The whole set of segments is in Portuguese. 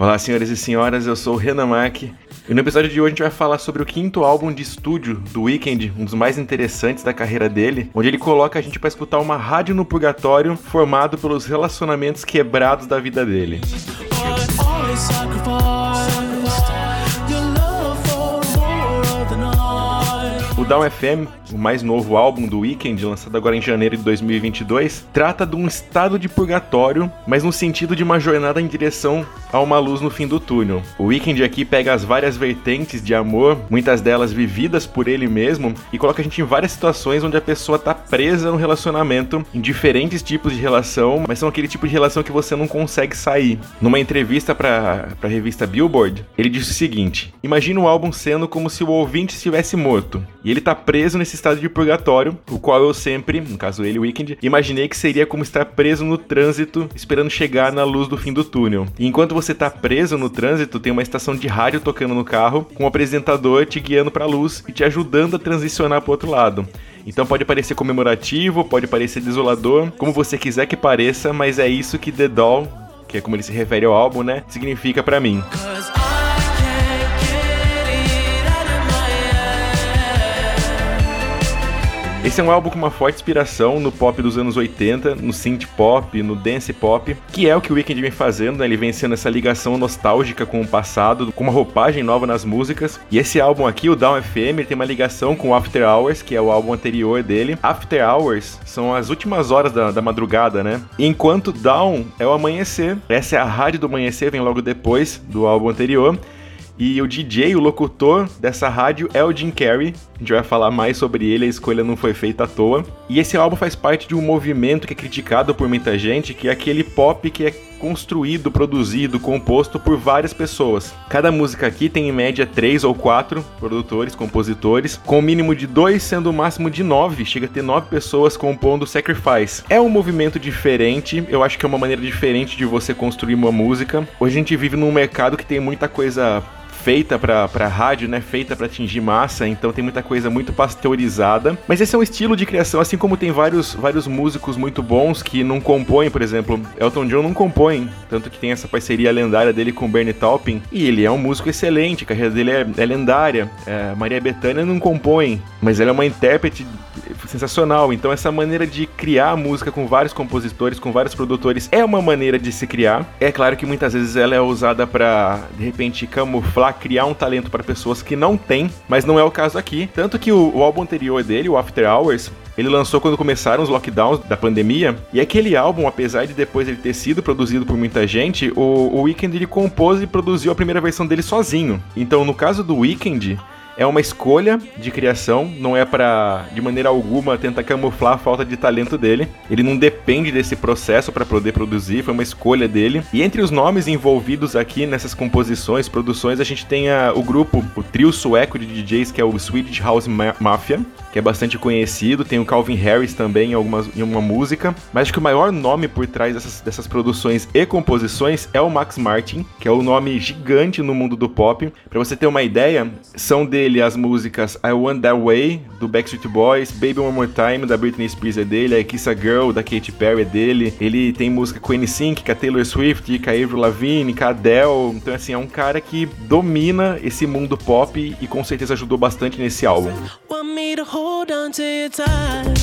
Olá, senhoras e senhoras, eu sou o Renan Mack e no episódio de hoje a gente vai falar sobre o quinto álbum de estúdio do Weeknd, um dos mais interessantes da carreira dele, onde ele coloca a gente para escutar uma rádio no purgatório formado pelos relacionamentos quebrados da vida dele. O Down FM, o mais novo álbum do Weeknd, lançado agora em janeiro de 2022, trata de um estado de purgatório, mas no sentido de uma jornada em direção a uma luz no fim do túnel. O Weeknd aqui pega as várias vertentes de amor, muitas delas vividas por ele mesmo, e coloca a gente em várias situações onde a pessoa tá presa no relacionamento, em diferentes tipos de relação, mas são aquele tipo de relação que você não consegue sair. Numa entrevista para a revista Billboard, ele disse o seguinte: Imagina o álbum sendo como se o ouvinte estivesse morto. E ele tá preso nesse estado de purgatório, o qual eu sempre, no caso ele, Weekend, imaginei que seria como estar preso no trânsito, esperando chegar na luz do fim do túnel. E enquanto você tá preso no trânsito, tem uma estação de rádio tocando no carro, com um apresentador te guiando para a luz e te ajudando a transicionar para outro lado. Então pode parecer comemorativo, pode parecer desolador, como você quiser que pareça, mas é isso que The Doll, que é como ele se refere ao álbum, né, significa para mim. Esse é um álbum com uma forte inspiração no pop dos anos 80, no synth pop, no dance pop, que é o que o Weeknd vem fazendo, né? Ele vem sendo essa ligação nostálgica com o passado, com uma roupagem nova nas músicas. E esse álbum aqui, o Down FM, tem uma ligação com o After Hours, que é o álbum anterior dele. After Hours são as últimas horas da, da madrugada, né? Enquanto Down é o amanhecer. Essa é a rádio do amanhecer, vem logo depois do álbum anterior. E o DJ, o locutor dessa rádio é o Jim Carrey. A gente vai falar mais sobre ele, a escolha não foi feita à toa. E esse álbum faz parte de um movimento que é criticado por muita gente, que é aquele pop que é construído, produzido, composto por várias pessoas. Cada música aqui tem em média três ou quatro produtores, compositores, com o mínimo de dois, sendo o máximo de nove. Chega a ter nove pessoas compondo Sacrifice. É um movimento diferente, eu acho que é uma maneira diferente de você construir uma música. Hoje a gente vive num mercado que tem muita coisa feita para rádio, né? Feita para atingir massa, então tem muita coisa muito pasteurizada. Mas esse é um estilo de criação, assim como tem vários, vários músicos muito bons que não compõem, por exemplo, Elton John não compõe, tanto que tem essa parceria lendária dele com Bernie Taupin, e ele é um músico excelente, a carreira dele é, é lendária. É, Maria Bethânia não compõe, mas ela é uma intérprete sensacional. Então essa maneira de criar música com vários compositores, com vários produtores, é uma maneira de se criar. É claro que muitas vezes ela é usada para de repente camuflar, criar um talento para pessoas que não têm, mas não é o caso aqui. Tanto que o, o álbum anterior dele, o After Hours, ele lançou quando começaram os lockdowns da pandemia, e aquele álbum, apesar de depois ele ter sido produzido por muita gente, o, o Weeknd ele compôs e produziu a primeira versão dele sozinho. Então, no caso do Weeknd, é uma escolha de criação, não é para de maneira alguma tentar camuflar a falta de talento dele. Ele não depende desse processo para poder produzir, foi uma escolha dele. E entre os nomes envolvidos aqui nessas composições, produções, a gente tem a, o grupo, o trio sueco de DJs que é o Swedish House Mafia, que é bastante conhecido, tem o Calvin Harris também em, algumas, em uma música, mas acho que o maior nome por trás dessas, dessas produções e composições é o Max Martin, que é o nome gigante no mundo do pop. Para você ter uma ideia, são dele dele as músicas I Want That Way, do Backstreet Boys, Baby One More Time, da Britney Spears é dele, I Kiss a Girl, da Katy Perry é dele. Ele tem música com NSYNC, com a Taylor Swift, com a Avril Lavigne, com a Adele. Então, assim, é um cara que domina esse mundo pop e com certeza ajudou bastante nesse álbum. Want me to hold on to your time.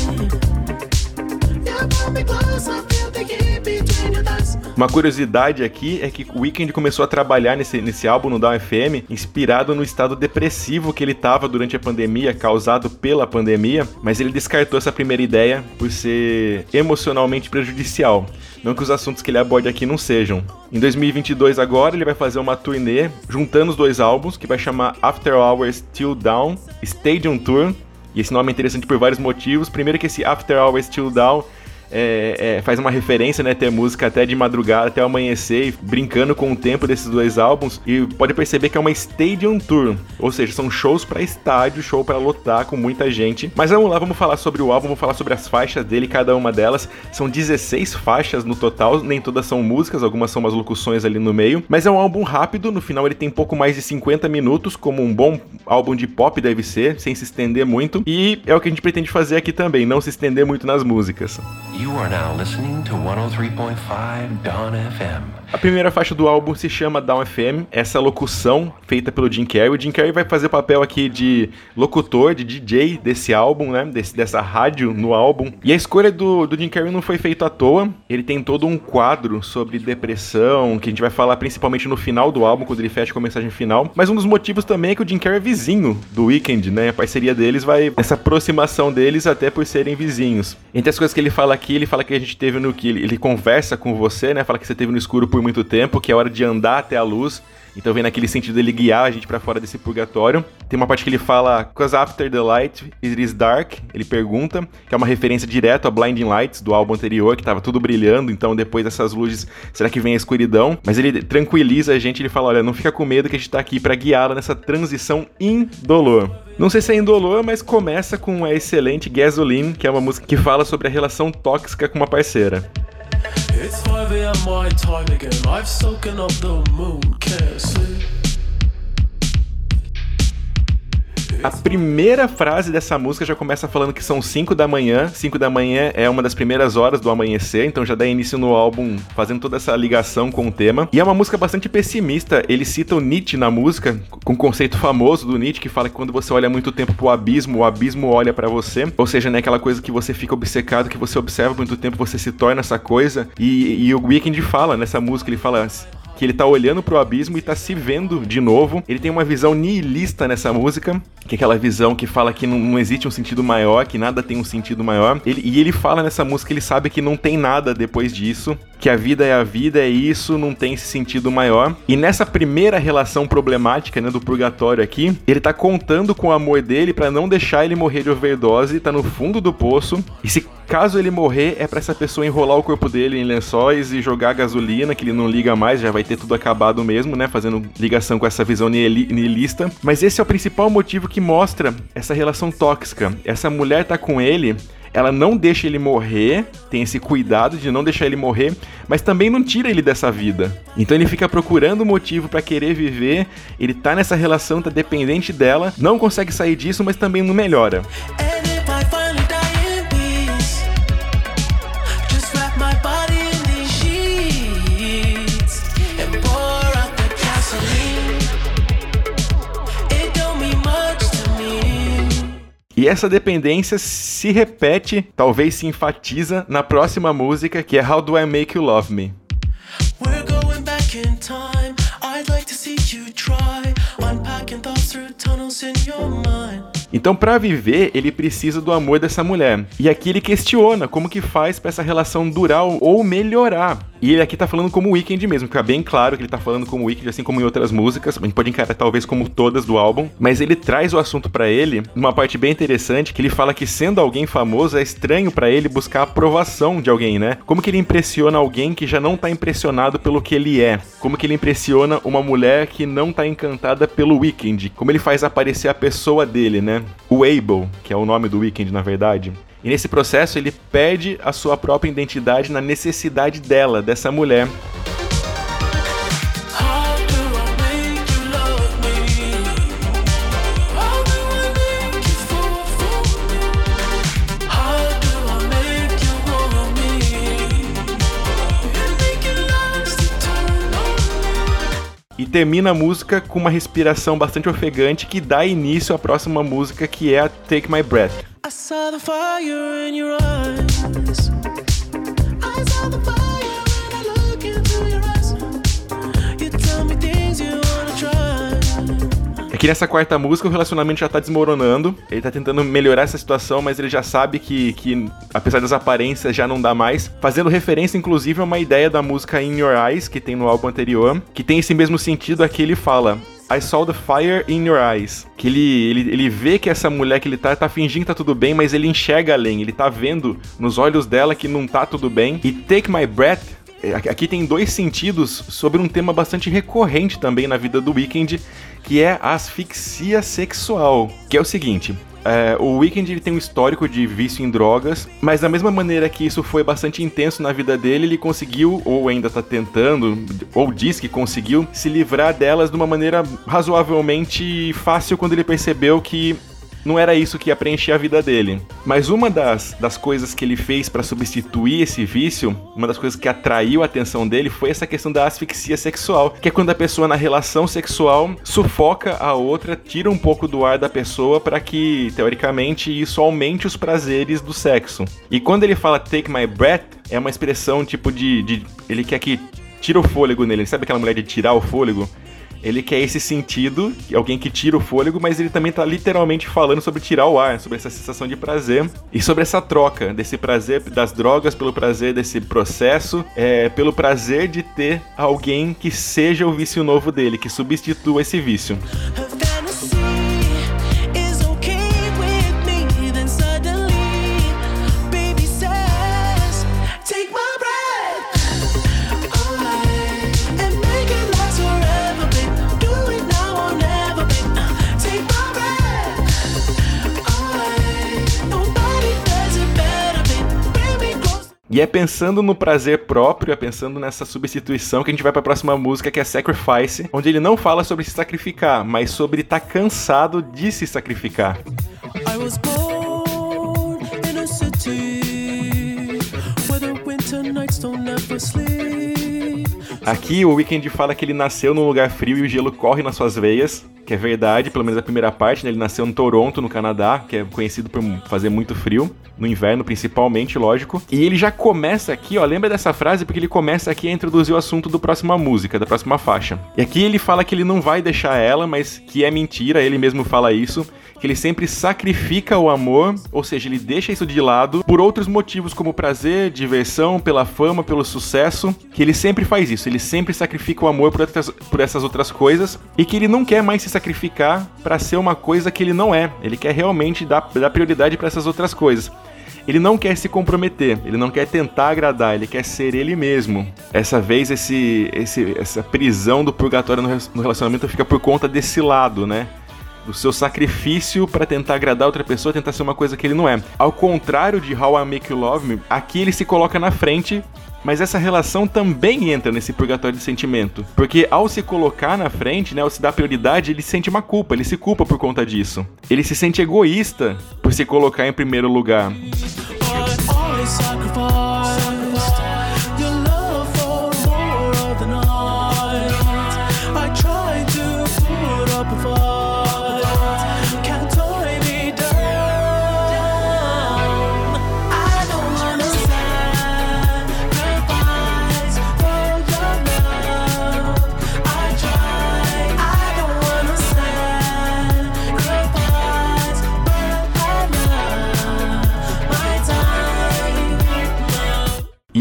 Uma curiosidade aqui é que o Weeknd começou a trabalhar nesse, nesse álbum no Down FM inspirado no estado depressivo que ele estava durante a pandemia, causado pela pandemia, mas ele descartou essa primeira ideia por ser emocionalmente prejudicial. Não que os assuntos que ele aborda aqui não sejam. Em 2022 agora ele vai fazer uma turnê juntando os dois álbuns que vai chamar After Hours Till Down Stadium Tour. E esse nome é interessante por vários motivos. Primeiro que esse After Hours Till Down é, é, faz uma referência, né? Ter música até de madrugada, até amanhecer, brincando com o tempo desses dois álbuns. E pode perceber que é uma Stadium Tour, ou seja, são shows para estádio, show para lotar com muita gente. Mas vamos lá, vamos falar sobre o álbum, vamos falar sobre as faixas dele, cada uma delas. São 16 faixas no total, nem todas são músicas, algumas são umas locuções ali no meio. Mas é um álbum rápido, no final ele tem pouco mais de 50 minutos, como um bom álbum de pop deve ser, sem se estender muito. E é o que a gente pretende fazer aqui também, não se estender muito nas músicas. You are now listening to 103.5 Dawn FM. A primeira faixa do álbum se chama Down FM, essa locução feita pelo Jim Carrey. O Jim Carrey vai fazer o papel aqui de locutor, de DJ desse álbum, né? Desse, dessa rádio no álbum. E a escolha do, do Jim Carrey não foi feita à toa. Ele tem todo um quadro sobre depressão, que a gente vai falar principalmente no final do álbum, quando ele fecha com a mensagem final. Mas um dos motivos também é que o Jim Carrey é vizinho do Weekend, né? A parceria deles vai. Essa aproximação deles até por serem vizinhos. Entre as coisas que ele fala aqui, ele fala que a gente teve no que ele, ele conversa com você, né? Fala que você teve no escuro por muito tempo, que é hora de andar até a luz. Então vem naquele sentido dele guiar a gente para fora desse purgatório. Tem uma parte que ele fala, Cause after the light it is dark, ele pergunta, que é uma referência direto a Blinding Lights do álbum anterior, que tava tudo brilhando, então depois dessas luzes, será que vem a escuridão? Mas ele tranquiliza a gente, ele fala, olha, não fica com medo que a gente tá aqui para guiá-la nessa transição indolor. Não sei se é indolor, mas começa com a excelente Gasoline, que é uma música que fala sobre a relação tóxica com uma parceira. It's 5 a.m. my time again. I've soaken up the moon, can't sleep. A primeira frase dessa música já começa falando que são 5 da manhã. 5 da manhã é uma das primeiras horas do amanhecer, então já dá início no álbum fazendo toda essa ligação com o tema. E é uma música bastante pessimista. Ele cita o Nietzsche na música, com um conceito famoso do Nietzsche que fala que quando você olha muito tempo pro abismo, o abismo olha para você. Ou seja, né, aquela coisa que você fica obcecado, que você observa muito tempo, você se torna essa coisa. E, e o Weekend fala nessa música, ele fala que ele tá olhando pro abismo e tá se vendo de novo. Ele tem uma visão nihilista nessa música, que é aquela visão que fala que não, não existe um sentido maior, que nada tem um sentido maior. Ele, e ele fala nessa música, ele sabe que não tem nada depois disso, que a vida é a vida, é isso, não tem esse sentido maior. E nessa primeira relação problemática, né, do purgatório aqui, ele tá contando com o amor dele para não deixar ele morrer de overdose, tá no fundo do poço. E se caso ele morrer, é para essa pessoa enrolar o corpo dele em lençóis e jogar gasolina, que ele não liga mais, já vai ter tudo acabado mesmo, né? Fazendo ligação com essa visão nihilista. Mas esse é o principal motivo que mostra essa relação tóxica. Essa mulher tá com ele ela não deixa ele morrer, tem esse cuidado de não deixar ele morrer, mas também não tira ele dessa vida. Então ele fica procurando motivo para querer viver, ele tá nessa relação, tá dependente dela, não consegue sair disso, mas também não melhora. E essa dependência se repete, talvez se enfatiza na próxima música, que é How Do I Make You Love Me. We're going back in time. I'd like to see you try unpacking thoughts through tunnels in your mind. Então, para viver, ele precisa do amor dessa mulher. E aqui ele questiona como que faz para essa relação durar ou melhorar. E ele aqui tá falando como Weekend mesmo, fica bem claro que ele tá falando como Weekend, assim como em outras músicas. A gente pode encarar talvez como todas do álbum, mas ele traz o assunto para ele numa parte bem interessante, que ele fala que sendo alguém famoso é estranho para ele buscar a aprovação de alguém, né? Como que ele impressiona alguém que já não tá impressionado pelo que ele é? Como que ele impressiona uma mulher que não tá encantada pelo Weekend? Como ele faz aparecer a pessoa dele, né? O Abel, que é o nome do Weekend na verdade. E nesse processo ele perde a sua própria identidade na necessidade dela, dessa mulher. Termina a música com uma respiração bastante ofegante que dá início à próxima música que é a Take My Breath. I saw the fire in your eyes. Aqui nessa quarta música o relacionamento já tá desmoronando. Ele tá tentando melhorar essa situação, mas ele já sabe que, que apesar das aparências, já não dá mais. Fazendo referência, inclusive, a uma ideia da música In Your Eyes, que tem no álbum anterior, que tem esse mesmo sentido. Aqui ele fala: I saw the fire in your eyes. Que ele, ele, ele vê que essa mulher que ele tá, tá fingindo que tá tudo bem, mas ele enxerga além. Ele tá vendo nos olhos dela que não tá tudo bem. E take my breath é, Aqui tem dois sentidos sobre um tema bastante recorrente também na vida do Weekend, que é a asfixia sexual. Que é o seguinte: é, o Weekend ele tem um histórico de vício em drogas, mas da mesma maneira que isso foi bastante intenso na vida dele, ele conseguiu, ou ainda tá tentando, ou diz que conseguiu, se livrar delas de uma maneira razoavelmente fácil quando ele percebeu que não era isso que ia preencher a vida dele. Mas uma das, das coisas que ele fez para substituir esse vício, uma das coisas que atraiu a atenção dele foi essa questão da asfixia sexual, que é quando a pessoa na relação sexual sufoca a outra, tira um pouco do ar da pessoa para que, teoricamente, isso aumente os prazeres do sexo. E quando ele fala take my breath, é uma expressão tipo de, de ele quer que tira o fôlego nele. Sabe aquela mulher de tirar o fôlego? Ele quer esse sentido, alguém que tira o fôlego, mas ele também tá literalmente falando sobre tirar o ar, sobre essa sensação de prazer e sobre essa troca desse prazer das drogas pelo prazer desse processo, é, pelo prazer de ter alguém que seja o vício novo dele, que substitua esse vício. E é pensando no prazer próprio, é pensando nessa substituição que a gente vai para a próxima música, que é Sacrifice, onde ele não fala sobre se sacrificar, mas sobre estar tá cansado de se sacrificar. I was born in a city where the winter nights don't ever sleep. Aqui o Weekend fala que ele nasceu num lugar frio e o gelo corre nas suas veias, que é verdade, pelo menos a primeira parte, né? Ele nasceu em Toronto, no Canadá, que é conhecido por fazer muito frio no inverno principalmente, lógico. E ele já começa aqui, ó, lembra dessa frase porque ele começa aqui a introduzir o assunto do próxima música, da próxima faixa. E aqui ele fala que ele não vai deixar ela, mas que é mentira, ele mesmo fala isso, que ele sempre sacrifica o amor, ou seja, ele deixa isso de lado por outros motivos como prazer, diversão, pela fama, pelo sucesso, que ele sempre faz isso, ele sempre sacrifica o amor por, outras, por essas outras coisas e que ele não quer mais se sacrificar para ser uma coisa que ele não é. Ele quer realmente dar, dar prioridade para essas outras coisas. Ele não quer se comprometer, ele não quer tentar agradar, ele quer ser ele mesmo. Essa vez, esse, esse, essa prisão do purgatório no relacionamento fica por conta desse lado, né? do seu sacrifício para tentar agradar outra pessoa, tentar ser uma coisa que ele não é. Ao contrário de How I Make You Love Me, aqui ele se coloca na frente mas essa relação também entra nesse purgatório de sentimento. Porque ao se colocar na frente, né, ao se dar prioridade, ele sente uma culpa, ele se culpa por conta disso. Ele se sente egoísta por se colocar em primeiro lugar.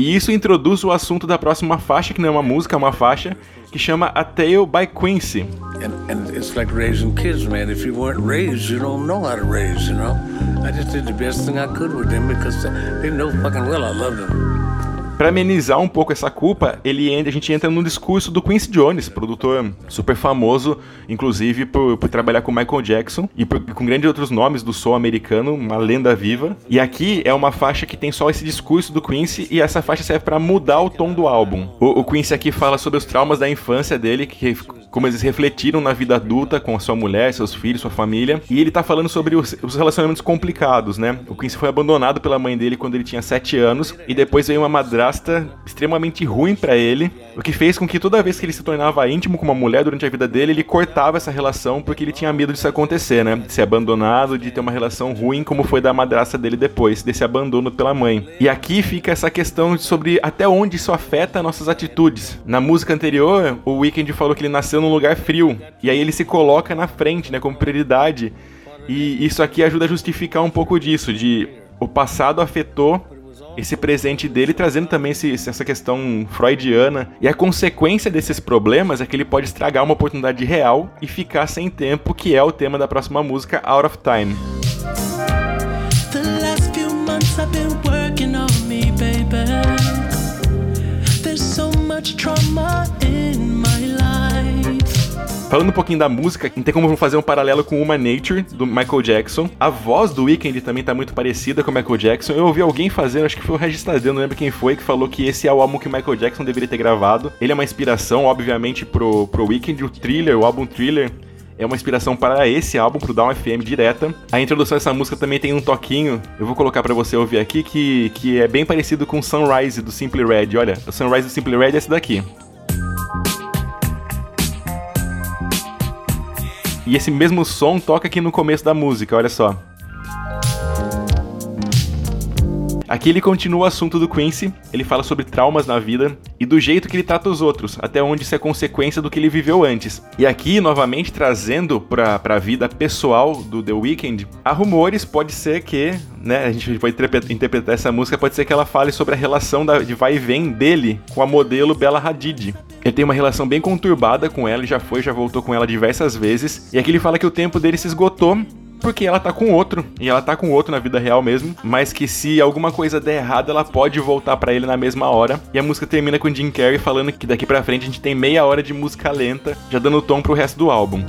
E isso introduz o assunto da próxima faixa, que não é uma música, é uma faixa, que chama A Tale by Quincy. And, and it's like raising kids, man. If you weren't raised, you don't know how to raise, you know? I just did the best thing I could with them because they know fucking well I loved them. Para amenizar um pouco essa culpa, ele a gente entra no discurso do Quincy Jones, produtor super famoso, inclusive por, por trabalhar com Michael Jackson e por, com grandes outros nomes do soul americano, uma lenda viva. E aqui é uma faixa que tem só esse discurso do Quincy e essa faixa serve para mudar o tom do álbum. O, o Quincy aqui fala sobre os traumas da infância dele, que como eles refletiram na vida adulta com a sua mulher, seus filhos, sua família. E ele tá falando sobre os, os relacionamentos complicados, né? O Quincy foi abandonado pela mãe dele quando ele tinha 7 anos e depois veio uma madrasta extremamente ruim para ele, o que fez com que toda vez que ele se tornava íntimo com uma mulher durante a vida dele, ele cortava essa relação porque ele tinha medo disso acontecer, né? De ser abandonado, de ter uma relação ruim como foi da madrasta dele depois, desse abandono pela mãe. E aqui fica essa questão sobre até onde isso afeta nossas atitudes. Na música anterior, o Weekend falou que ele nasceu num lugar frio, e aí ele se coloca na frente, né, como prioridade. E isso aqui ajuda a justificar um pouco disso, de o passado afetou esse presente dele, trazendo também esse, essa questão freudiana. E a consequência desses problemas é que ele pode estragar uma oportunidade real e ficar sem tempo, que é o tema da próxima música, Out of Time. Falando um pouquinho da música, não tem como fazer um paralelo com Human Nature, do Michael Jackson. A voz do Weeknd também tá muito parecida com o Michael Jackson. Eu ouvi alguém fazendo, acho que foi o Regis não lembro quem foi, que falou que esse é o álbum que o Michael Jackson deveria ter gravado. Ele é uma inspiração, obviamente, pro, pro Weeknd. O Thriller, o álbum Thriller, é uma inspiração para esse álbum, pro Down FM direta. A introdução dessa música também tem um toquinho, eu vou colocar para você ouvir aqui, que, que é bem parecido com Sunrise do Simply Red. Olha, o Sunrise do Simply Red é esse daqui. E esse mesmo som toca aqui no começo da música, olha só. Aqui ele continua o assunto do Quincy, ele fala sobre traumas na vida e do jeito que ele trata os outros, até onde isso é consequência do que ele viveu antes. E aqui, novamente, trazendo pra, pra vida pessoal do The Weeknd, há rumores, pode ser que, né, a gente pode interpretar essa música, pode ser que ela fale sobre a relação da, de vai e vem dele com a modelo Bella Hadid. Ele tem uma relação bem conturbada com ela, ele já foi, já voltou com ela diversas vezes, e aqui ele fala que o tempo dele se esgotou porque ela tá com outro, e ela tá com outro na vida real mesmo, mas que se alguma coisa der errado, ela pode voltar para ele na mesma hora. E a música termina com Jim Carrey falando que daqui para frente a gente tem meia hora de música lenta, já dando tom pro resto do álbum.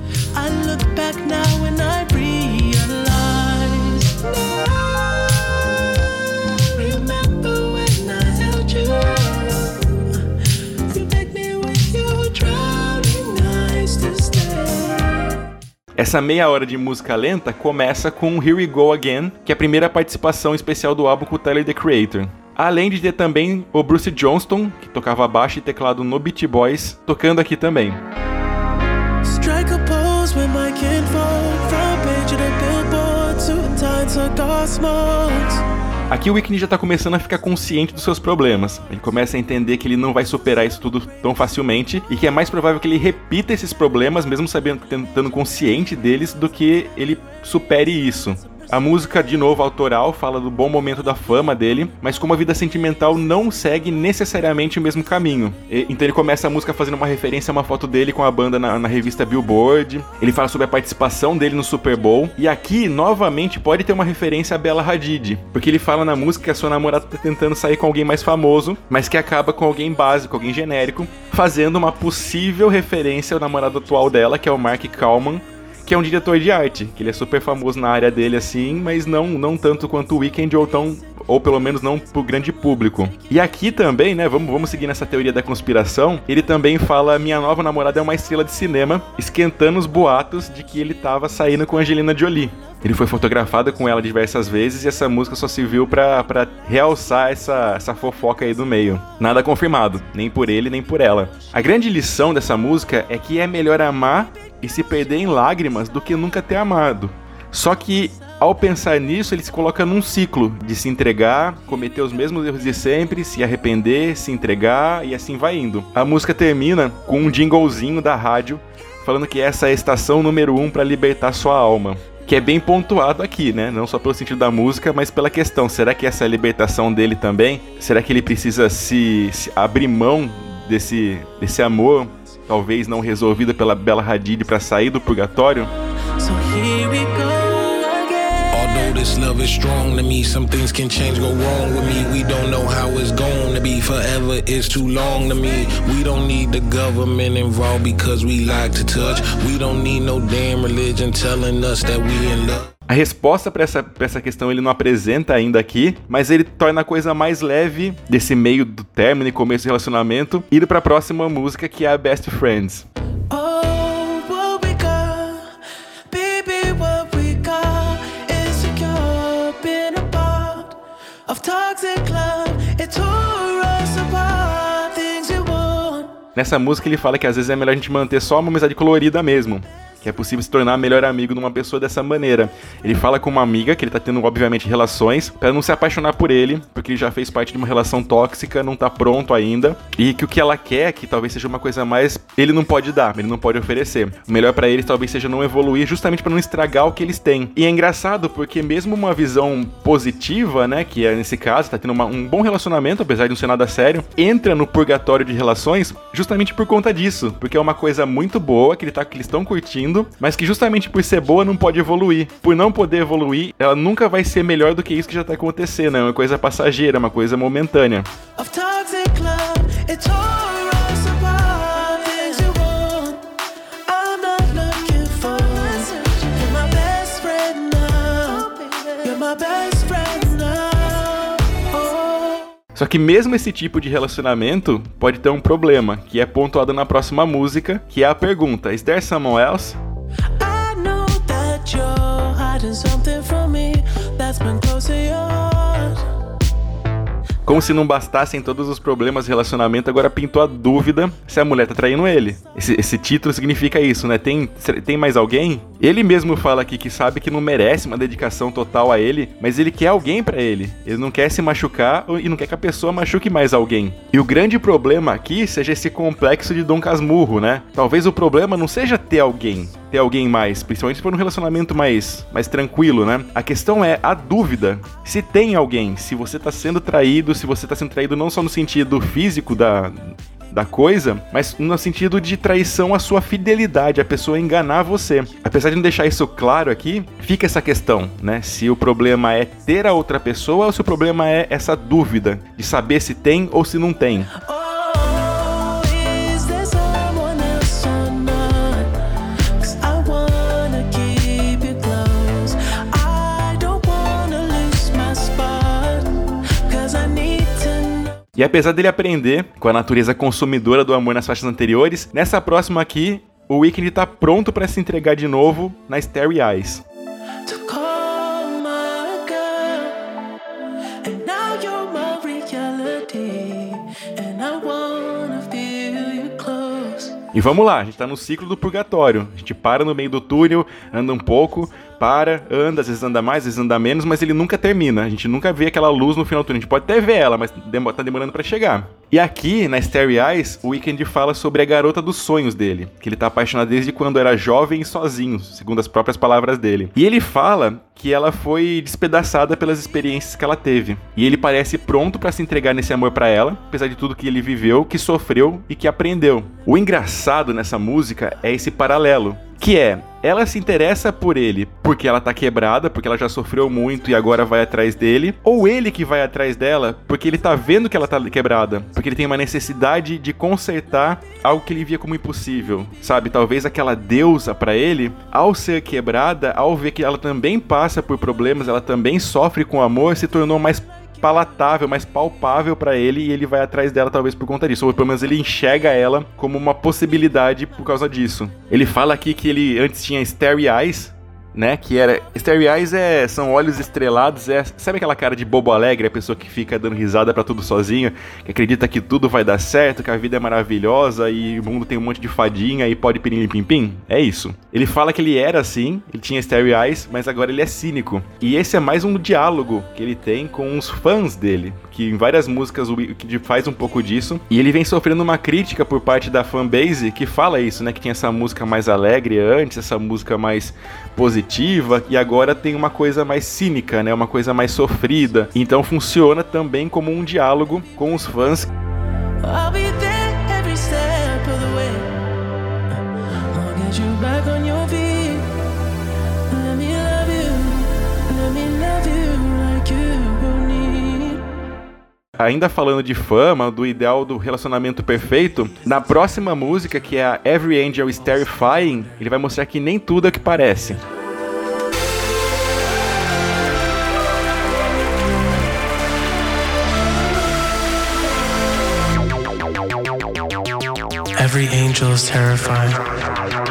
Essa meia hora de música lenta começa com Here We Go Again, que é a primeira participação especial do álbum com Tyler The Creator. Além de ter também o Bruce Johnston, que tocava baixo e teclado no Beat Boys, tocando aqui também. Strike Aqui o Wickney já tá começando a ficar consciente dos seus problemas. Ele começa a entender que ele não vai superar isso tudo tão facilmente e que é mais provável que ele repita esses problemas, mesmo sabendo, tentando consciente deles, do que ele supere isso. A música, de novo, autoral, fala do bom momento da fama dele, mas como a vida sentimental não segue necessariamente o mesmo caminho. E, então ele começa a música fazendo uma referência a uma foto dele com a banda na, na, revista Billboard. Ele fala sobre a participação dele no Super Bowl. E aqui, novamente, pode ter uma referência a Bella Hadid, porque ele fala na música que a sua namorada tá tentando sair com alguém mais famoso, mas que acaba com alguém básico, alguém genérico, fazendo uma possível referência ao namorado atual dela, que é o Mark Kalman, que é um diretor de arte, que ele é super famoso na área dele assim, mas não, não tanto quanto o Weekend ou tão ou pelo menos não pro grande público. E aqui também, né, vamos, vamos seguir nessa teoria da conspiração, ele também fala minha nova namorada é uma estrela de cinema, esquentando os boatos de que ele tava saindo com Angelina Jolie. Ele foi fotografado com ela diversas vezes e essa música só serviu para realçar essa, essa fofoca aí do meio. Nada confirmado, nem por ele nem por ela. A grande lição dessa música é que é melhor amar e se perder em lágrimas do que nunca ter amado. Só que ao pensar nisso, ele se coloca num ciclo de se entregar, cometer os mesmos erros de sempre, se arrepender, se entregar e assim vai indo. A música termina com um jinglezinho da rádio falando que essa é a estação número um para libertar sua alma. Que é bem pontuado aqui, né? Não só pelo sentido da música, mas pela questão: será que essa é a libertação dele também? Será que ele precisa se, se abrir mão desse, desse amor talvez não resolvida pela Bela Hadid para sair do purgatório? So this love is strong to me. Some things can change, go wrong with me. We don't know how it's going to be. Forever is too long to me. We don't need the government involved because we like to touch. We don't need no damn religion telling us that we in love. A resposta para essa, essa questão ele não apresenta ainda aqui, mas ele torna a coisa mais leve desse meio do término e começo do relacionamento, indo para a próxima música que é a Best Friends. Nessa música ele fala que às vezes é melhor a gente manter só uma amizade colorida mesmo que é possível se tornar melhor amigo de uma pessoa dessa maneira. Ele fala com uma amiga que ele tá tendo, obviamente, relações, para não se apaixonar por ele, porque ele já fez parte de uma relação tóxica, não tá pronto ainda, e que o que ela quer, que talvez seja uma coisa mais, ele não pode dar, ele não pode oferecer. O melhor para eles talvez seja não evoluir, justamente para não estragar o que eles têm. E é engraçado porque mesmo uma visão positiva, né, que é nesse caso, tá tendo uma, um bom relacionamento, apesar de não ser nada sério, entra no purgatório de relações justamente por conta disso, porque é uma coisa muito boa que ele tá que eles estão curtindo mas que justamente por ser boa não pode evoluir. Por não poder evoluir, ela nunca vai ser melhor do que isso que já tá acontecendo. É uma coisa passageira, uma coisa momentânea. Só que mesmo esse tipo de relacionamento pode ter um problema, que é pontuado na próxima música, que é a pergunta: Is there someone else? Como se não bastassem todos os problemas de relacionamento, agora pintou a dúvida se a mulher tá traindo ele. Esse, esse título significa isso, né? Tem, tem mais alguém? Ele mesmo fala aqui que sabe que não merece uma dedicação total a ele, mas ele quer alguém para ele. Ele não quer se machucar e não quer que a pessoa machuque mais alguém. E o grande problema aqui seja esse complexo de Dom Casmurro, né? Talvez o problema não seja ter alguém, ter alguém mais, principalmente se for um relacionamento mais, mais tranquilo, né? A questão é a dúvida. Se tem alguém, se você tá sendo traído, se você tá sendo traído não só no sentido físico da, da coisa, mas no sentido de traição à sua fidelidade, a pessoa enganar você. Apesar de não deixar isso claro aqui, fica essa questão, né? Se o problema é ter a outra pessoa ou se o problema é essa dúvida de saber se tem ou se não tem. E apesar dele aprender com a natureza consumidora do amor nas faixas anteriores, nessa próxima aqui, o Weeknd tá pronto para se entregar de novo na Starry Eyes. E vamos lá, a gente tá no ciclo do purgatório. A gente para no meio do túnel, anda um pouco, para, anda, às vezes anda mais, às vezes anda menos, mas ele nunca termina. A gente nunca vê aquela luz no final do túnel. A gente pode até ver ela, mas tá demorando para chegar. E aqui, na Starry Eyes, o Weekend fala sobre a garota dos sonhos dele, que ele tá apaixonado desde quando era jovem e sozinho, segundo as próprias palavras dele. E ele fala que ela foi despedaçada pelas experiências que ela teve. E ele parece pronto para se entregar nesse amor para ela, apesar de tudo que ele viveu, que sofreu e que aprendeu. O engraçado nessa música é esse paralelo, que é ela se interessa por ele porque ela tá quebrada, porque ela já sofreu muito e agora vai atrás dele, ou ele que vai atrás dela porque ele tá vendo que ela tá quebrada, porque ele tem uma necessidade de consertar algo que ele via como impossível, sabe? Talvez aquela deusa para ele, ao ser quebrada, ao ver que ela também passa por problemas, ela também sofre com amor, se tornou mais palatável, mais palpável para ele e ele vai atrás dela talvez por conta disso, ou pelo menos ele enxerga ela como uma possibilidade por causa disso. Ele fala aqui que ele antes tinha Starry Eyes, né? Que era. Starry Eyes é, são olhos estrelados, é. Sabe aquela cara de bobo alegre, a pessoa que fica dando risada para tudo sozinho, que acredita que tudo vai dar certo, que a vida é maravilhosa e o mundo tem um monte de fadinha e pode pirim pim pim? É isso. Ele fala que ele era assim, ele tinha Starry Eyes, mas agora ele é cínico. E esse é mais um diálogo que ele tem com os fãs dele, que em várias músicas o Wicked faz um pouco disso. E ele vem sofrendo uma crítica por parte da fanbase que fala isso, né? Que tinha essa música mais alegre antes, essa música mais positiva, e agora tem uma coisa mais cínica, né? Uma coisa mais sofrida. Então funciona também como um diálogo com os fãs. Ainda falando de fama, do ideal do relacionamento perfeito, na próxima música, que é a Every Angel is Terrifying, ele vai mostrar que nem tudo é o que parece. Every angel is terrifying.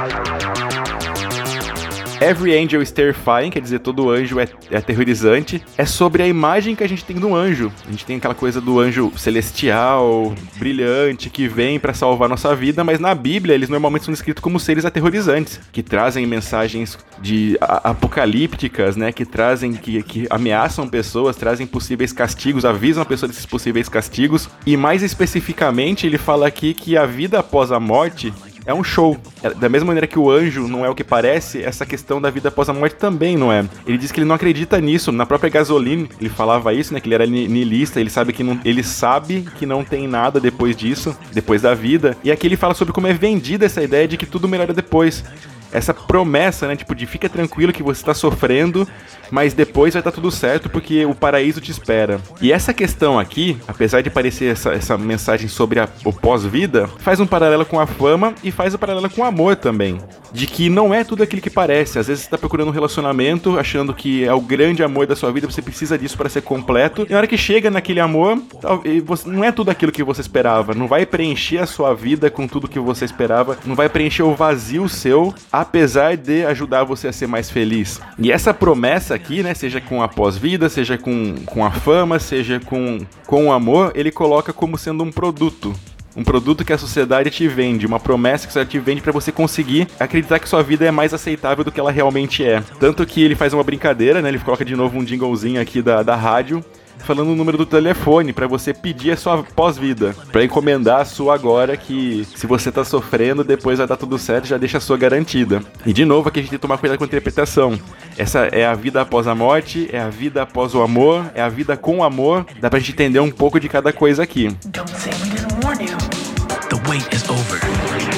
Every Angel is Terrifying, quer dizer, todo anjo é, é aterrorizante. É sobre a imagem que a gente tem do anjo. A gente tem aquela coisa do anjo celestial, brilhante, que vem para salvar nossa vida, mas na Bíblia eles normalmente são descritos como seres aterrorizantes, que trazem mensagens de apocalípticas, né, que trazem que, que ameaçam pessoas, trazem possíveis castigos, avisam a pessoa desses possíveis castigos. E mais especificamente, ele fala aqui que a vida após a morte é um show. É, da mesma maneira que o anjo não é o que parece, essa questão da vida após a morte também não é. Ele diz que ele não acredita nisso. Na própria Gasoline, ele falava isso, né? Que ele era niilista, ele sabe que não, ele sabe que não tem nada depois disso, depois da vida. E aqui ele fala sobre como é vendida essa ideia de que tudo melhora depois essa promessa, né? Tipo, de fica tranquilo que você está sofrendo, mas depois vai estar tá tudo certo porque o paraíso te espera. E essa questão aqui, apesar de parecer essa, essa mensagem sobre a, o pós-vida, faz um paralelo com a fama e faz um paralelo com o amor também. de que não é tudo aquilo que parece. Às vezes você tá procurando um relacionamento, achando que é o grande amor da sua vida, você precisa disso para ser completo. E na hora que chega naquele amor, não é tudo aquilo que você esperava. Não vai preencher a sua vida com tudo que você esperava. Não vai preencher o vazio seu, apesar de ajudar você a ser mais feliz. E essa promessa aqui, né, seja com a pós-vida, seja com, com a fama, seja com, com o amor, ele coloca como sendo um produto um produto que a sociedade te vende, uma promessa que a sociedade te vende para você conseguir acreditar que sua vida é mais aceitável do que ela realmente é. Tanto que ele faz uma brincadeira, né? Ele coloca de novo um jinglezinho aqui da, da rádio falando o número do telefone para você pedir a sua pós-vida, para encomendar a sua agora que se você tá sofrendo, depois vai dar tudo certo, já deixa a sua garantida. E de novo aqui a gente tem que tomar cuidado com a interpretação. Essa é a vida após a morte, é a vida após o amor, é a vida com o amor. Dá pra gente entender um pouco de cada coisa aqui. Don't say we didn't warn you. The wait is over.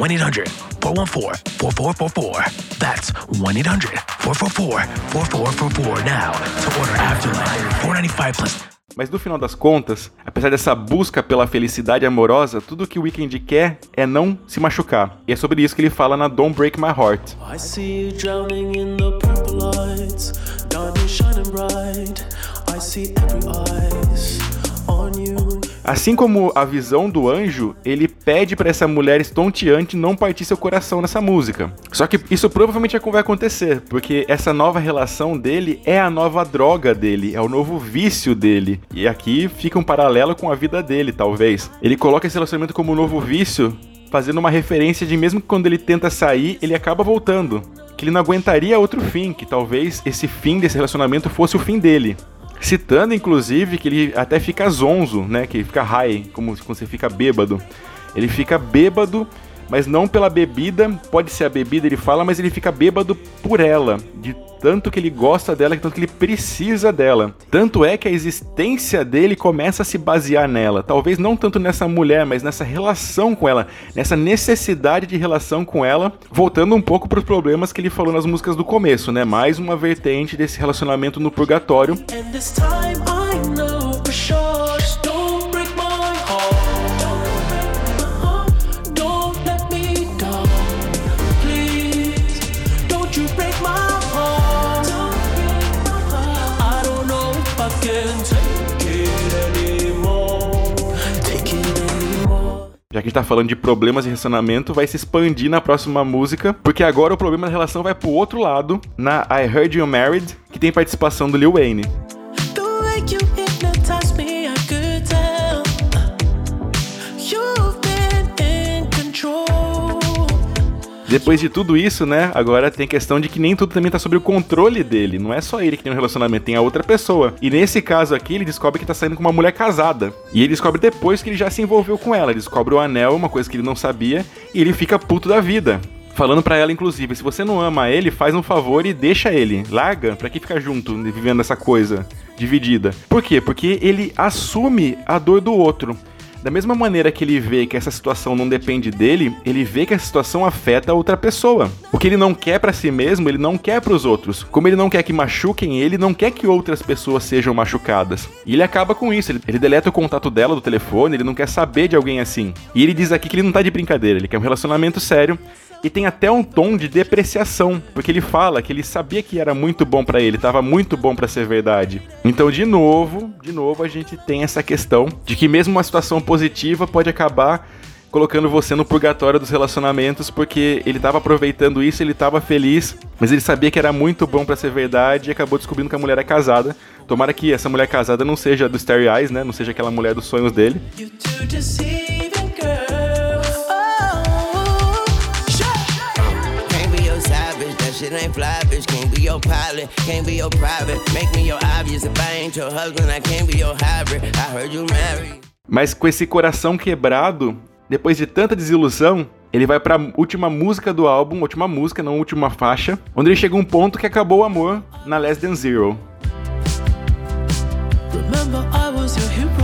Call 1-800-414-4444. That's 1-800-444-4444 now to order Afterlife 495 plus. Mas no final das contas, apesar dessa busca pela felicidade amorosa, tudo que o Weekend quer é não se machucar. E é sobre isso que ele fala na Don't Break My Heart. I see you drowning in the purple lights, diamonds shining bright. I see every eyes. Assim como a visão do anjo, ele pede para essa mulher estonteante não partir seu coração nessa música. Só que isso provavelmente é vai acontecer, porque essa nova relação dele é a nova droga dele, é o novo vício dele. E aqui fica um paralelo com a vida dele, talvez. Ele coloca esse relacionamento como um novo vício, fazendo uma referência de mesmo que quando ele tenta sair, ele acaba voltando. Que ele não aguentaria outro fim, que talvez esse fim desse relacionamento fosse o fim dele. Citando, inclusive, que ele até fica zonzo, né? Que ele fica high, como quando você fica bêbado. Ele fica bêbado, mas não pela bebida, pode ser a bebida, ele fala, mas ele fica bêbado por ela, de tanto que ele gosta dela, tanto que ele precisa dela. Tanto é que a existência dele começa a se basear nela. Talvez não tanto nessa mulher, mas nessa relação com ela, nessa necessidade de relação com ela. Voltando um pouco para os problemas que ele falou nas músicas do começo, né? Mais uma vertente desse relacionamento no purgatório. Já que a gente tá falando de problemas de relacionamento, vai se expandir na próxima música, porque agora o problema da relação vai pro outro lado, na I Heard You Married, que tem participação do Lil Wayne. Depois de tudo isso, né? Agora tem questão de que nem tudo também tá sob o controle dele. Não é só ele que tem um relacionamento, tem a outra pessoa. E nesse caso aqui, ele descobre que tá saindo com uma mulher casada. E ele descobre depois que ele já se envolveu com ela. Ele descobre o anel, uma coisa que ele não sabia, e ele fica puto da vida falando para ela, inclusive, se você não ama ele, faz um favor e deixa ele. Larga, pra que ficar junto, vivendo essa coisa dividida? Por quê? Porque ele assume a dor do outro. Da mesma maneira que ele vê que essa situação não depende dele, ele vê que a situação afeta outra pessoa. O que ele não quer para si mesmo, ele não quer para os outros. Como ele não quer que machuquem ele, não quer que outras pessoas sejam machucadas. E ele acaba com isso, ele, ele deleta o contato dela do telefone, ele não quer saber de alguém assim. E ele diz aqui que ele não tá de brincadeira, ele quer um relacionamento sério e tem até um tom de depreciação, porque ele fala que ele sabia que era muito bom para ele, estava muito bom para ser verdade. Então, de novo, de novo a gente tem essa questão de que mesmo uma situação positiva pode acabar colocando você no purgatório dos relacionamentos, porque ele estava aproveitando isso, ele estava feliz, mas ele sabia que era muito bom para ser verdade e acabou descobrindo que a mulher é casada. Tomara que essa mulher casada não seja do Starry Eyes, né? Não seja aquela mulher dos sonhos dele. Ain't fly, bitch. Can't be your pilot, can't be your private. Make me your obvious. If I ain't your husband, I can't be your hybrid. I heard you married. Mas com esse coração quebrado, depois de tanta desilusão, ele vai para última música do álbum, última música, não última faixa, onde ele chega a um ponto que acabou o amor na Less Than Zero. Remember I was your hero.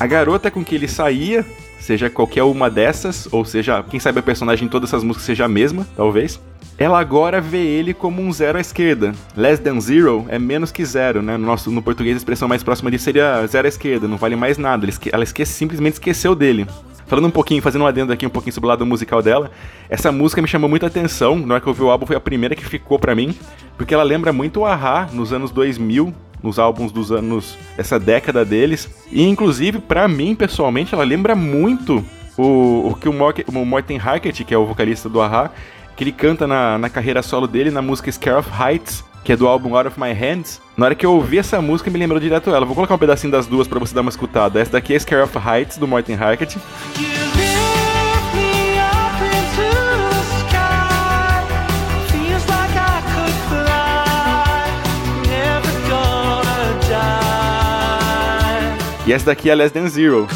A garota com que ele saía, seja qualquer uma dessas, ou seja, quem sabe a personagem em todas essas músicas seja a mesma, talvez. ela agora vê ele como um zero à esquerda. Less than zero é menos que zero, né? No, nosso, no português a expressão mais próxima disso seria zero à esquerda, não vale mais nada. Ela esque simplesmente esqueceu dele. Falando um pouquinho, fazendo um adendo aqui um pouquinho sobre o lado musical dela, essa música me chamou muita atenção. Na hora que eu vi o álbum, foi a primeira que ficou para mim, porque ela lembra muito o Ahá nos anos 2000, nos álbuns dos anos essa década deles. E inclusive, para mim, pessoalmente, ela lembra muito o, o que o, o Morten Harket, que é o vocalista do Ahá, que ele canta na, na carreira solo dele, na música Scare of Heights, que é do álbum Out of My Hands. Na hora que eu ouvi essa música, me lembrou direto ela. Vou colocar um pedacinho das duas para você dar uma escutada. Essa daqui é Scare of Heights, do Morten Harket. E essa daqui é Less Than Zero.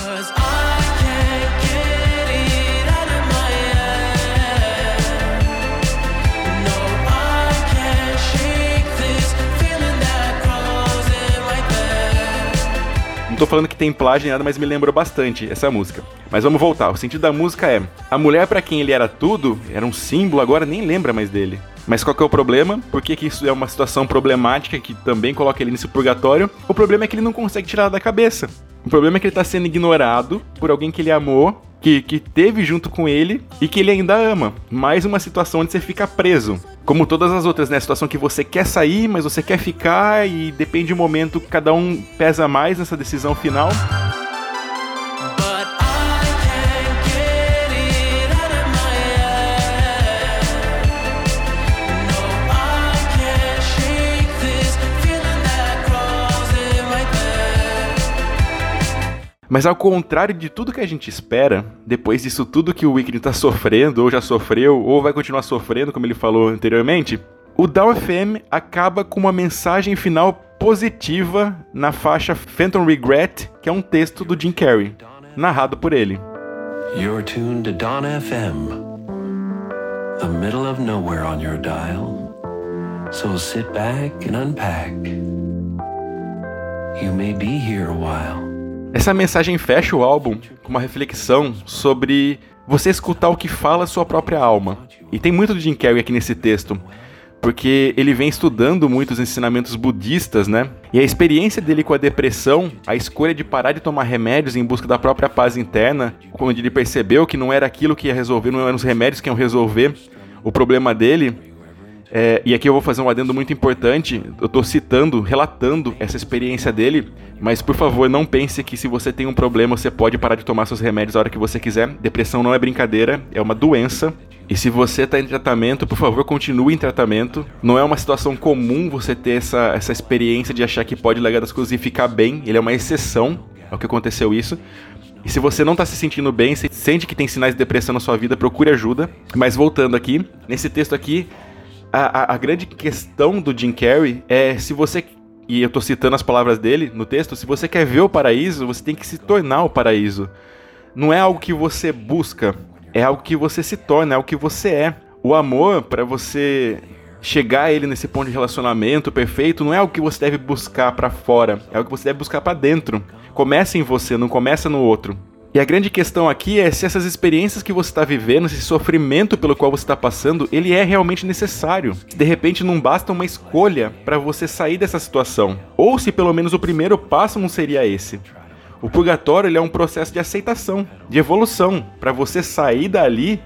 Não tô falando que tem plágio nem nada, mas me lembrou bastante essa música. Mas vamos voltar. O sentido da música é: a mulher para quem ele era tudo, era um símbolo, agora nem lembra mais dele. Mas qual que é o problema? Por que, que isso é uma situação problemática que também coloca ele nesse purgatório? O problema é que ele não consegue tirar da cabeça. O problema é que ele tá sendo ignorado por alguém que ele amou, que, que teve junto com ele e que ele ainda ama. Mais uma situação onde você fica preso. Como todas as outras, né? Situação que você quer sair, mas você quer ficar e depende do momento, cada um pesa mais nessa decisão final. Mas ao contrário de tudo que a gente espera, depois disso tudo que o Wicked está sofrendo, ou já sofreu, ou vai continuar sofrendo, como ele falou anteriormente, o Down FM acaba com uma mensagem final positiva na faixa Phantom Regret, que é um texto do Jim Carrey, narrado por ele. You're tuned to Dawn FM, the middle of nowhere on your dial. So sit back and unpack. You may be here a while. Essa mensagem fecha o álbum com uma reflexão sobre você escutar o que fala sua própria alma. E tem muito do Jim Carrey aqui nesse texto, porque ele vem estudando muitos ensinamentos budistas, né? E a experiência dele com a depressão, a escolha de parar de tomar remédios em busca da própria paz interna, quando ele percebeu que não era aquilo que ia resolver, não eram os remédios que iam resolver o problema dele, é, e aqui eu vou fazer um adendo muito importante. Eu estou citando, relatando essa experiência dele, mas por favor, não pense que se você tem um problema, você pode parar de tomar seus remédios a hora que você quiser. Depressão não é brincadeira, é uma doença. E se você está em tratamento, por favor, continue em tratamento. Não é uma situação comum você ter essa, essa experiência de achar que pode largar das coisas e ficar bem. Ele é uma exceção ao que aconteceu isso. E se você não está se sentindo bem, se sente que tem sinais de depressão na sua vida, procure ajuda. Mas voltando aqui, nesse texto aqui, a, a, grande questão do Jim Carrey é se você e eu tô citando as palavras dele no texto, se você quer ver o paraíso, você tem que se tornar o paraíso. Não é algo que você busca, é algo que você se torna, é algo que você é. O amor, para você chegar a ele nesse ponto de relacionamento perfeito, não é algo que você deve buscar para fora, é algo que você deve buscar para dentro. Começa em você, não começa no outro. E a grande questão aqui é se essas experiências que você está vivendo, esse sofrimento pelo qual você está passando, ele é realmente necessário. Se de repente não basta uma escolha para você sair dessa situação. Ou se pelo menos o primeiro passo não seria esse. O purgatório ele é um processo de aceitação, de evolução. Para você sair dali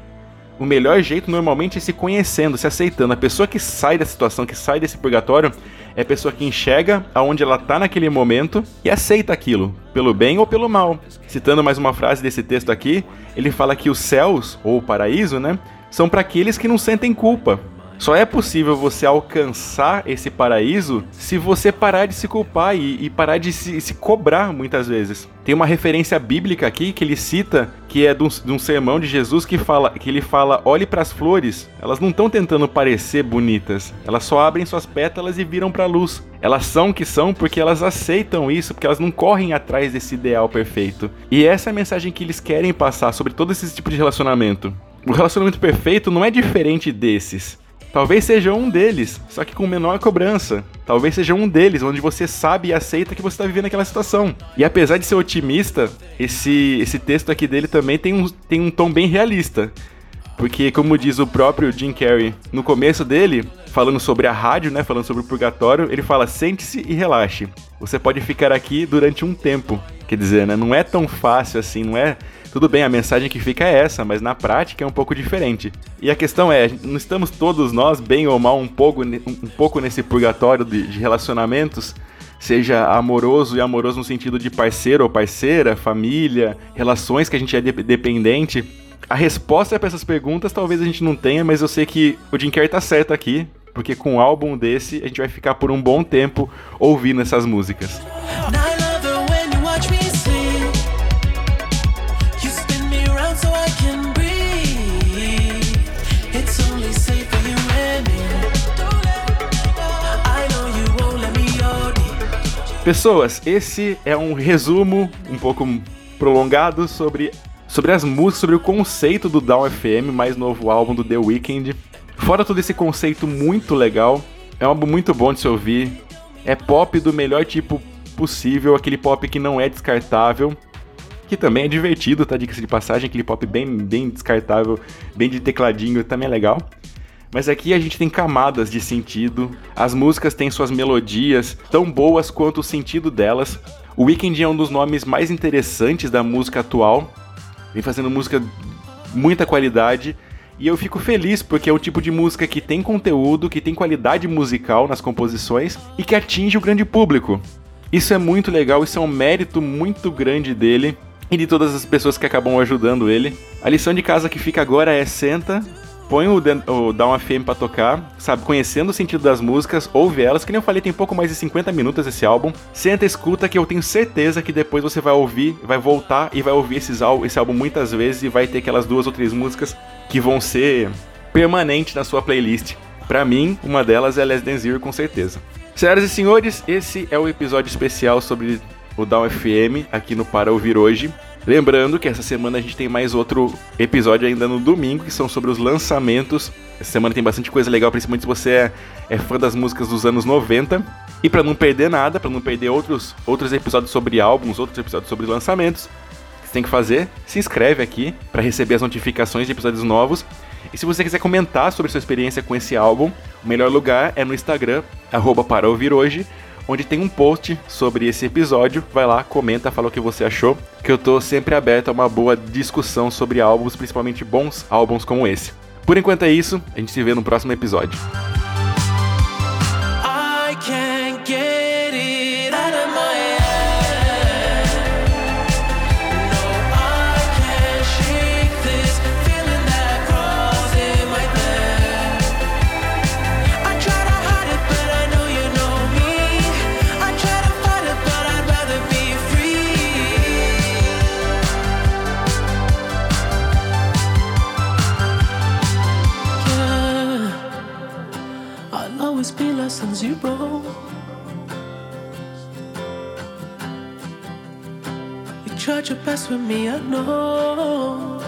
o melhor jeito normalmente é se conhecendo, se aceitando. A pessoa que sai da situação, que sai desse purgatório, é a pessoa que enxerga aonde ela está naquele momento e aceita aquilo, pelo bem ou pelo mal. Citando mais uma frase desse texto aqui, ele fala que os céus, ou o paraíso, né, são para aqueles que não sentem culpa. Só é possível você alcançar esse paraíso se você parar de se culpar e, e parar de se, se, cobrar muitas vezes. Tem uma referência bíblica aqui que ele cita, que é de um, de um sermão de Jesus que fala que ele fala: olhe para as flores, elas não estão tentando parecer bonitas, elas só abrem suas pétalas e viram para a luz. Elas são o que são porque elas aceitam isso, porque elas não correm atrás desse ideal perfeito. E essa é a mensagem que eles querem passar sobre todo esse tipo de relacionamento. O relacionamento perfeito não é diferente desses. Talvez seja um deles, só que com menor cobrança. Talvez seja um deles, onde você sabe e aceita que você está vivendo aquela situação. E apesar de ser otimista, esse, esse texto aqui dele também tem um, tem um tom bem realista. Porque, como diz o próprio Jim Carrey no começo dele, falando sobre a rádio, né? Falando sobre o purgatório, ele fala: sente-se e relaxe. Você pode ficar aqui durante um tempo. Quer dizer, né? Não é tão fácil assim, não é. Tudo bem, a mensagem que fica é essa, mas na prática é um pouco diferente. E a questão é, não estamos todos nós, bem ou mal, um pouco, um pouco nesse purgatório de, de relacionamentos? seja amoroso e amoroso no sentido de parceiro ou parceira, família, relações que a gente é de dependente. A resposta para essas perguntas talvez a gente não tenha, mas eu sei que o Jim Carrey tá certo aqui, porque com um álbum desse a gente vai ficar por um bom tempo ouvindo essas músicas. Pessoas, esse é um resumo um pouco prolongado sobre, sobre as músicas, sobre o conceito do Down FM, mais novo álbum do The Weeknd. Fora todo esse conceito muito legal, é um álbum muito bom de se ouvir. É pop do melhor tipo possível, aquele pop que não é descartável, que também é divertido, tá? Dica de passagem, aquele pop bem, bem descartável, bem de tecladinho, também é legal. Mas aqui a gente tem camadas de sentido, as músicas têm suas melodias tão boas quanto o sentido delas. O Weeknd é um dos nomes mais interessantes da música atual, vem fazendo música muita qualidade. E eu fico feliz porque é o tipo de música que tem conteúdo, que tem qualidade musical nas composições e que atinge o grande público. Isso é muito legal, isso é um mérito muito grande dele e de todas as pessoas que acabam ajudando ele. A lição de casa que fica agora é senta, põe o, o Down FM pra tocar, sabe, conhecendo o sentido das músicas, ouve elas, que nem eu falei, tem pouco mais de 50 minutos esse álbum. Senta, escuta, que eu tenho certeza que depois você vai ouvir, vai voltar e vai ouvir esses, esse álbum muitas vezes e vai ter aquelas duas ou três músicas que vão ser permanentes na sua playlist. Para mim, uma delas é Less Than Zero, com certeza. Senhoras e senhores, esse é o episódio especial sobre o Down FM aqui no Para Ouvir Hoje. Lembrando que essa semana a gente tem mais outro episódio ainda no domingo, que são sobre os lançamentos. Essa semana tem bastante coisa legal, principalmente se você é, é fã das músicas dos anos 90. E para não perder nada, para não perder outros, outros episódios sobre álbuns, outros episódios sobre lançamentos, você tem que fazer? Se inscreve aqui para receber as notificações de episódios novos. E se você quiser comentar sobre sua experiência com esse álbum, o melhor lugar é no Instagram, arroba para ouvir hoje, onde tem um post sobre esse episódio. Vai lá, comenta, fala o que você achou, que eu tô sempre aberto a uma boa discussão sobre álbuns, principalmente bons álbuns como esse. Por enquanto é isso, a gente se vê no próximo episódio. Tried your best with me, I know.